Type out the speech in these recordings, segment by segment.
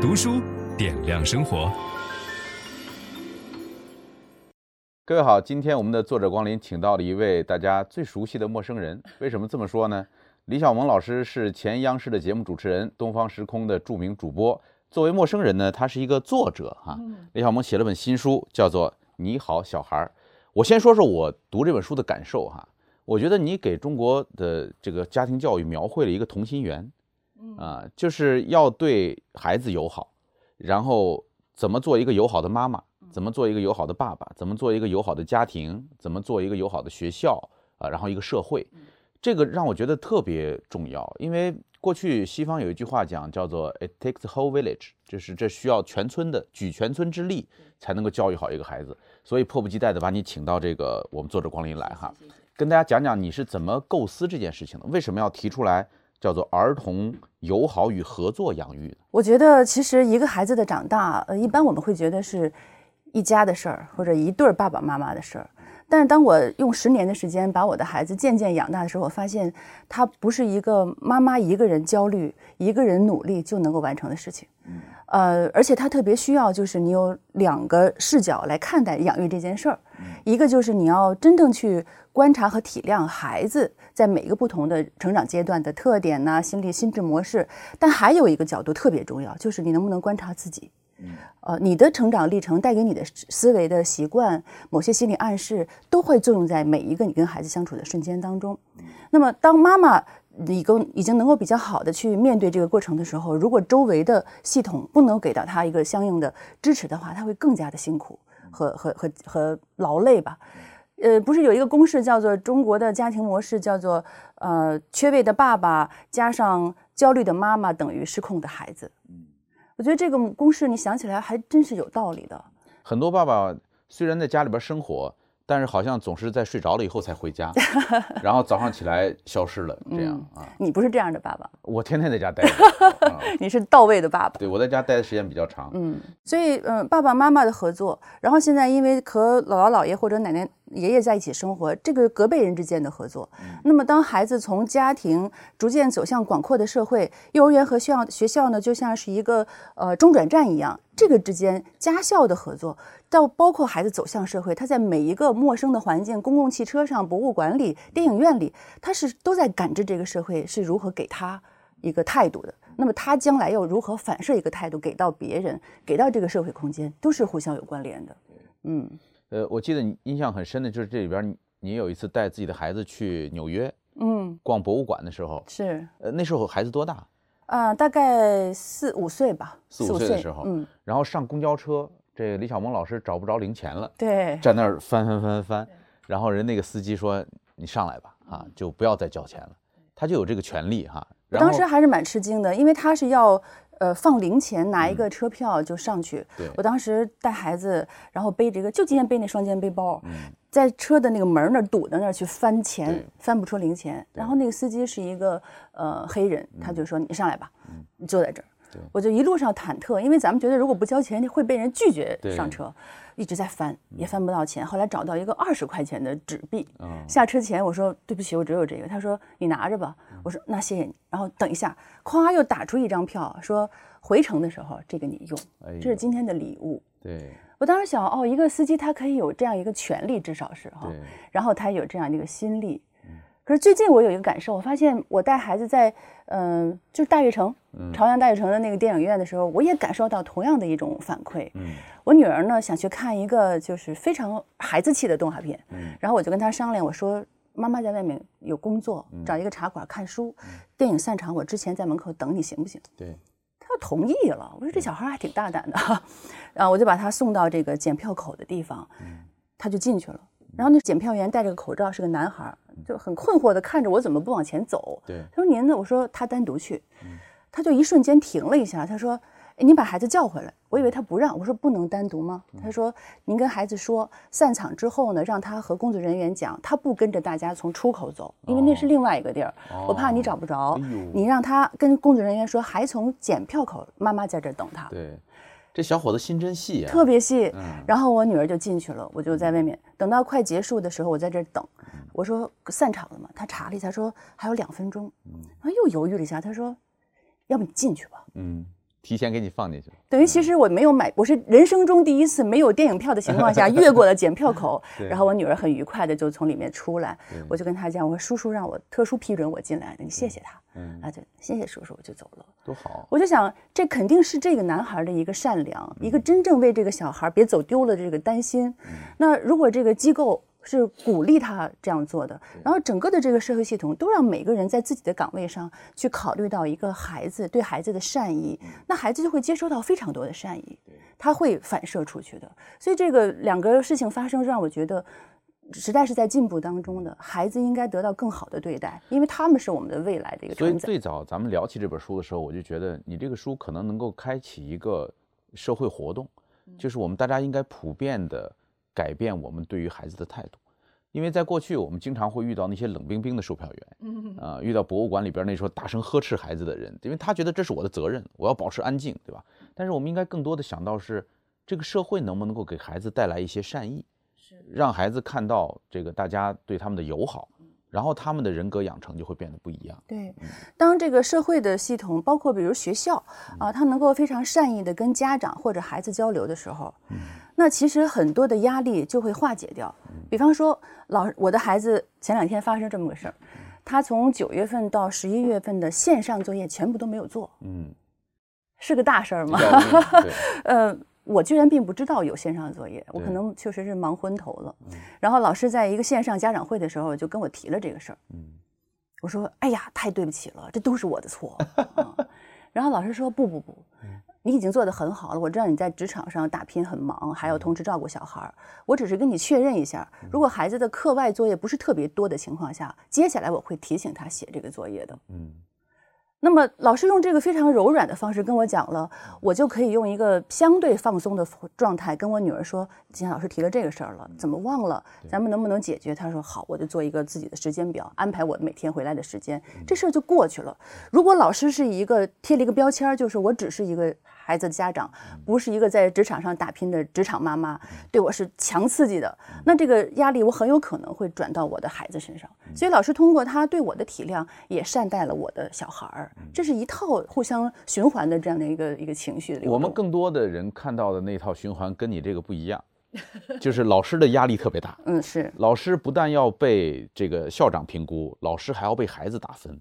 读书点亮生活。各位好，今天我们的作者光临请到了一位大家最熟悉的陌生人。为什么这么说呢？李小萌老师是前央视的节目主持人，东方时空的著名主播。作为陌生人呢，他是一个作者哈。李小萌写了本新书，叫做《你好，小孩儿》。我先说说我读这本书的感受哈。我觉得你给中国的这个家庭教育描绘了一个同心圆，啊，就是要对孩子友好，然后怎么做一个友好的妈妈，怎么做一个友好的爸爸，怎么做一个友好的家庭，怎么做一个友好的学校啊，然后一个社会，这个让我觉得特别重要，因为过去西方有一句话讲叫做 "It takes a whole village"，就是这需要全村的举全村之力才能够教育好一个孩子，所以迫不及待的把你请到这个我们作者光临来哈。跟大家讲讲你是怎么构思这件事情的？为什么要提出来叫做儿童友好与合作养育？我觉得其实一个孩子的长大，呃，一般我们会觉得是一家的事儿，或者一对爸爸妈妈的事儿。但是当我用十年的时间把我的孩子渐渐养大的时候，我发现他不是一个妈妈一个人焦虑、一个人努力就能够完成的事情。呃，而且他特别需要就是你有两个视角来看待养育这件事儿，一个就是你要真正去。观察和体谅孩子在每一个不同的成长阶段的特点呐、心理心智模式，但还有一个角度特别重要，就是你能不能观察自己。呃，你的成长历程带给你的思维的习惯，某些心理暗示都会作用在每一个你跟孩子相处的瞬间当中。那么，当妈妈已经已经能够比较好的去面对这个过程的时候，如果周围的系统不能给到他一个相应的支持的话，他会更加的辛苦和和和和劳累吧。呃，不是有一个公式叫做中国的家庭模式，叫做呃缺位的爸爸加上焦虑的妈妈等于失控的孩子。嗯，我觉得这个公式你想起来还真是有道理的。很多爸爸虽然在家里边生活。但是好像总是在睡着了以后才回家，然后早上起来消失了，这样啊？你不是这样的爸爸，我天天在家待着。你是到位的爸爸。对，我在家待的时间比较长。嗯，所以嗯，爸爸妈妈的合作，然后现在因为和姥姥姥爷或者奶奶爷爷在一起生活，这个隔辈人之间的合作。那么当孩子从家庭逐渐走向广阔的社会，幼儿园和学校学校呢，就像是一个呃中转站一样。这个之间家校的合作，到包括孩子走向社会，他在每一个陌生的环境，公共汽车上、博物馆里、电影院里，他是都在感知这个社会是如何给他一个态度的。那么他将来又如何反射一个态度给到别人，给到这个社会空间，都是互相有关联的。嗯，呃，我记得你印象很深的就是这里边，你有一次带自己的孩子去纽约，嗯，逛博物馆的时候，是，呃，那时候孩子多大？啊，大概四五岁吧，四五岁的时候，嗯，然后上公交车，这李小萌老师找不着零钱了，对，在那儿翻翻翻翻，然后人那个司机说：“你上来吧，啊，就不要再交钱了。”他就有这个权利哈。然后当时还是蛮吃惊的，因为他是要呃放零钱，拿一个车票就上去。对，我当时带孩子，然后背着一个，就今天背那双肩背包。嗯。在车的那个门那儿堵在那儿去翻钱，翻不出零钱。然后那个司机是一个呃黑人，他就说：“你上来吧，你坐在这儿。”我就一路上忐忑，因为咱们觉得如果不交钱会被人拒绝上车，一直在翻也翻不到钱。后来找到一个二十块钱的纸币，下车前我说：“对不起，我只有这个。”他说：“你拿着吧。”我说：“那谢谢你。”然后等一下，咵又打出一张票，说回程的时候这个你用，这是今天的礼物。对。我当时想，哦，一个司机他可以有这样一个权利，至少是哈，然后他有这样一个心力。可是最近我有一个感受，我发现我带孩子在，嗯、呃，就是大悦城，朝阳大悦城的那个电影院的时候，我也感受到同样的一种反馈。我女儿呢想去看一个就是非常孩子气的动画片，然后我就跟她商量，我说妈妈在外面有工作，找一个茶馆看书，电影散场我之前在门口等你行不行？对。他同意了，我说这小孩还挺大胆的，然后我就把他送到这个检票口的地方，他就进去了。然后那检票员戴着个口罩，是个男孩，就很困惑的看着我怎么不往前走。对，他说您呢？我说他单独去，他就一瞬间停了一下，他说。您把孩子叫回来，我以为他不让，我说不能单独吗？他说您跟孩子说，散场之后呢，让他和工作人员讲，他不跟着大家从出口走，因为那是另外一个地儿，我怕你找不着。你让他跟工作人员说，还从检票口，妈妈在这儿等他。对，这小伙子心真细啊，特别细。然后我女儿就进去了，我就在外面等到快结束的时候，我在这儿等。我说散场了吗？他查了一下，说还有两分钟。然后又犹豫了一下，他说，要不你进去吧。嗯。提前给你放进去了。等于其实我没有买，我是人生中第一次没有电影票的情况下 越过了检票口，然后我女儿很愉快的就从里面出来，我就跟她讲，我说叔叔让我特殊批准我进来的，你谢谢他，嗯，啊就谢谢叔叔，我就走了。多好！我就想，这肯定是这个男孩的一个善良，一个真正为这个小孩别走丢了的这个担心。那如果这个机构。是鼓励他这样做的，然后整个的这个社会系统都让每个人在自己的岗位上去考虑到一个孩子对孩子的善意，那孩子就会接收到非常多的善意，他会反射出去的。所以这个两个事情发生，让我觉得时代是在进步当中的，孩子应该得到更好的对待，因为他们是我们的未来的一个。所以最早咱们聊起这本书的时候，我就觉得你这个书可能能够开启一个社会活动，就是我们大家应该普遍的。改变我们对于孩子的态度，因为在过去我们经常会遇到那些冷冰冰的售票员，啊、呃，遇到博物馆里边那时候大声呵斥孩子的人，因为他觉得这是我的责任，我要保持安静，对吧？但是我们应该更多的想到是这个社会能不能够给孩子带来一些善意，让孩子看到这个大家对他们的友好。然后他们的人格养成就会变得不一样。对，当这个社会的系统，包括比如学校啊，他能够非常善意的跟家长或者孩子交流的时候，那其实很多的压力就会化解掉。比方说，老我的孩子前两天发生这么个事儿，他从九月份到十一月份的线上作业全部都没有做。嗯，是个大事儿吗？呃。我居然并不知道有线上作业，我可能确实是忙昏头了。然后老师在一个线上家长会的时候就跟我提了这个事儿。我说：“哎呀，太对不起了，这都是我的错。”然后老师说：“不不不，你已经做得很好了。我知道你在职场上打拼很忙，还要同时照顾小孩儿。我只是跟你确认一下，如果孩子的课外作业不是特别多的情况下，接下来我会提醒他写这个作业的。”嗯。那么老师用这个非常柔软的方式跟我讲了，我就可以用一个相对放松的状态跟我女儿说：“今天老师提了这个事儿了，怎么忘了？咱们能不能解决？”她说：“好，我就做一个自己的时间表，安排我每天回来的时间，这事儿就过去了。如果老师是一个贴了一个标签，就是我只是一个。”孩子的家长不是一个在职场上打拼的职场妈妈，对我是强刺激的。那这个压力我很有可能会转到我的孩子身上。所以老师通过他对我的体谅，也善待了我的小孩儿。这是一套互相循环的这样的一个一个情绪。我们更多的人看到的那套循环跟你这个不一样，就是老师的压力特别大。嗯，是。老师不但要被这个校长评估，老师还要被孩子打分。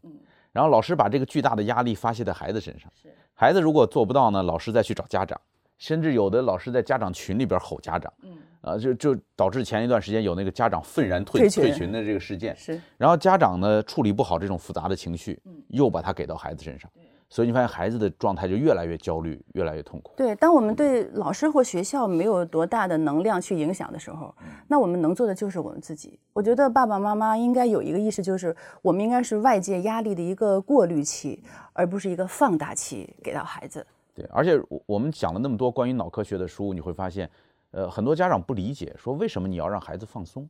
然后老师把这个巨大的压力发泄在孩子身上。是。孩子如果做不到呢，老师再去找家长，甚至有的老师在家长群里边吼家长，嗯，啊，就就导致前一段时间有那个家长愤然退退群的这个事件，是。然后家长呢处理不好这种复杂的情绪，嗯，又把它给到孩子身上。所以你发现孩子的状态就越来越焦虑，越来越痛苦。对，当我们对老师或学校没有多大的能量去影响的时候，那我们能做的就是我们自己。我觉得爸爸妈妈应该有一个意识，就是我们应该是外界压力的一个过滤器，而不是一个放大器给到孩子。对，而且我们讲了那么多关于脑科学的书，你会发现，呃，很多家长不理解，说为什么你要让孩子放松？